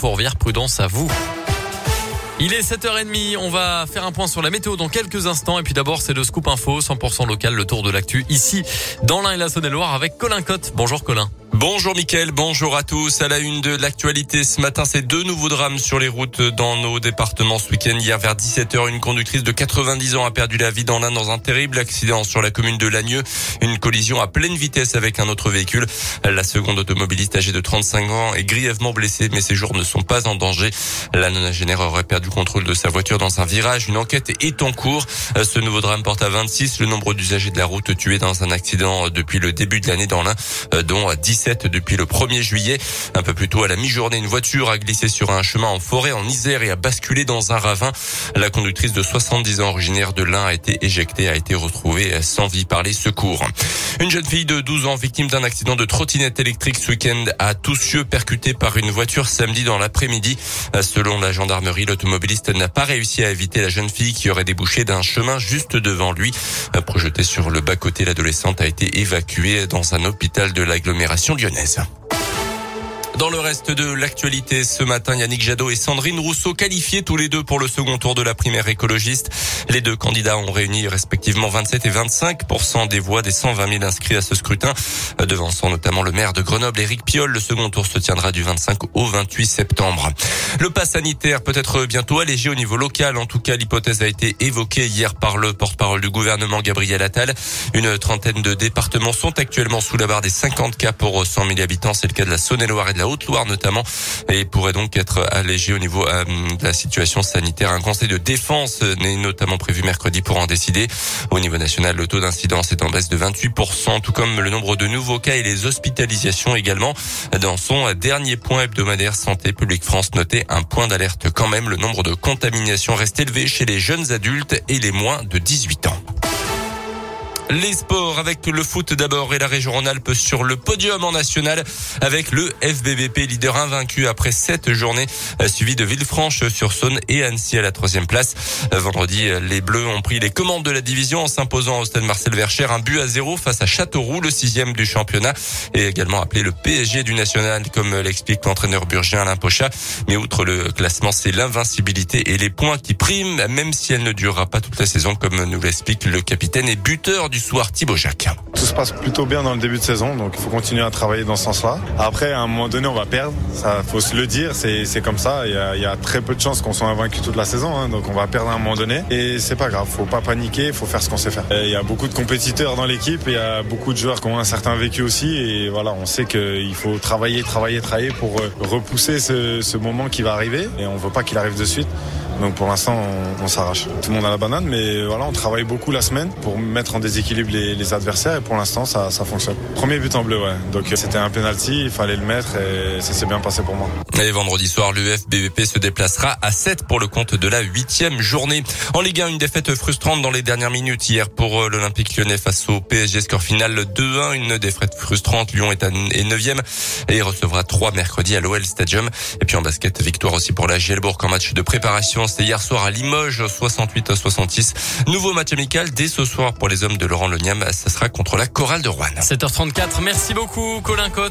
Fourvière. Prudence à vous. Il est 7h30, on va faire un point sur la météo dans quelques instants et puis d'abord c'est le scoop info 100% local, le tour de l'actu ici dans l'Ain et la Saône-et-Loire avec Colin Cotte. Bonjour Colin. Bonjour Mickaël, bonjour à tous. À la une de l'actualité ce matin, c'est deux nouveaux drames sur les routes dans nos départements ce week-end. Hier vers 17h, une conductrice de 90 ans a perdu la vie dans l'Ain dans un terrible accident sur la commune de Lagneux. Une collision à pleine vitesse avec un autre véhicule. La seconde automobiliste âgée de 35 ans est grièvement blessée, mais ses jours ne sont pas en danger. La nonagénaire aurait perdu contrôle de sa voiture dans un virage. Une enquête est en cours. Ce nouveau drame porte à 26 le nombre d'usagers de la route tués dans un accident depuis le début de l'année dans l'Ain, dont 10 depuis le 1er juillet. Un peu plus tôt à la mi-journée, une voiture a glissé sur un chemin en forêt en Isère et a basculé dans un ravin. La conductrice de 70 ans originaire de l'Ain a été éjectée, a été retrouvée sans vie par les secours. Une jeune fille de 12 ans victime d'un accident de trottinette électrique ce week-end à Toussieux percutée par une voiture samedi dans l'après-midi. Selon la gendarmerie, l'automobiliste n'a pas réussi à éviter la jeune fille qui aurait débouché d'un chemin juste devant lui. Projetée sur le bas-côté, l'adolescente a été évacuée dans un hôpital de l'agglomération lyonnaise. Dans le reste de l'actualité ce matin, Yannick Jadot et Sandrine Rousseau qualifiés tous les deux pour le second tour de la primaire écologiste. Les deux candidats ont réuni respectivement 27 et 25% des voix des 120 000 inscrits à ce scrutin, devançant notamment le maire de Grenoble, Éric Piolle. Le second tour se tiendra du 25 au 28 septembre. Le pass sanitaire peut être bientôt allégé au niveau local. En tout cas, l'hypothèse a été évoquée hier par le porte-parole du gouvernement, Gabriel Attal. Une trentaine de départements sont actuellement sous la barre des 50 cas pour 100 000 habitants. C'est le cas de la Saône-et-Loire et de la Haute-Loire notamment, et pourrait donc être allégé au niveau euh, de la situation sanitaire. Un conseil de défense n'est notamment prévu mercredi pour en décider. Au niveau national, le taux d'incidence est en baisse de 28%, tout comme le nombre de nouveaux cas et les hospitalisations également. Dans son dernier point hebdomadaire, Santé publique France notait un point d'alerte quand même. Le nombre de contaminations reste élevé chez les jeunes adultes et les moins de 18 ans. Les sports avec le foot d'abord et la région Rhône-Alpes sur le podium en national avec le FBVP leader invaincu après sept journées suivi de Villefranche-sur-Saône et Annecy à la troisième place. Vendredi, les Bleus ont pris les commandes de la division en s'imposant au stade Marcel Vercher un but à zéro face à Châteauroux, le sixième du championnat et également appelé le PSG du national comme l'explique l'entraîneur burgien Alain Pocha. Mais outre le classement, c'est l'invincibilité et les points qui priment même si elle ne durera pas toute la saison comme nous l'explique le capitaine et buteur du soir Thibaut. Tout se passe plutôt bien dans le début de saison, donc il faut continuer à travailler dans ce sens-là. Après, à un moment donné, on va perdre, ça faut se le dire, c'est comme ça. Il y, a, il y, a, très peu de chances qu'on soit invaincu toute la saison, hein, donc on va perdre à un moment donné. Et c'est pas grave, faut pas paniquer, faut faire ce qu'on sait faire. Il y a beaucoup de compétiteurs dans l'équipe, il y a beaucoup de joueurs qui ont un certain vécu aussi, et voilà, on sait qu'il faut travailler, travailler, travailler pour euh, repousser ce, ce moment qui va arriver, et on veut pas qu'il arrive de suite. Donc pour l'instant, on, on s'arrache. Tout le monde a la banane, mais voilà, on travaille beaucoup la semaine pour mettre en déséquilibre les, les adversaires et pour l'instant, ça, ça fonctionne. Premier but en bleu, ouais. Donc c'était un penalty, il fallait le mettre et ça s'est bien passé pour moi. Et vendredi soir, l'UF BVP se déplacera à 7 pour le compte de la huitième journée. En Ligue 1, une défaite frustrante dans les dernières minutes hier pour l'Olympique lyonnais face au PSG. Score final 2-1, une défaite frustrante. Lyon est, à, est 9 et recevra 3 mercredi à l'OL Stadium. Et puis en basket, victoire aussi pour la Gielbourg en match de préparation c'était hier soir à Limoges, 68 à 66. Nouveau match amical dès ce soir pour les hommes de Laurent Leniam. Ça sera contre la Chorale de Rouen. 7h34. Merci beaucoup, Colin Cotte.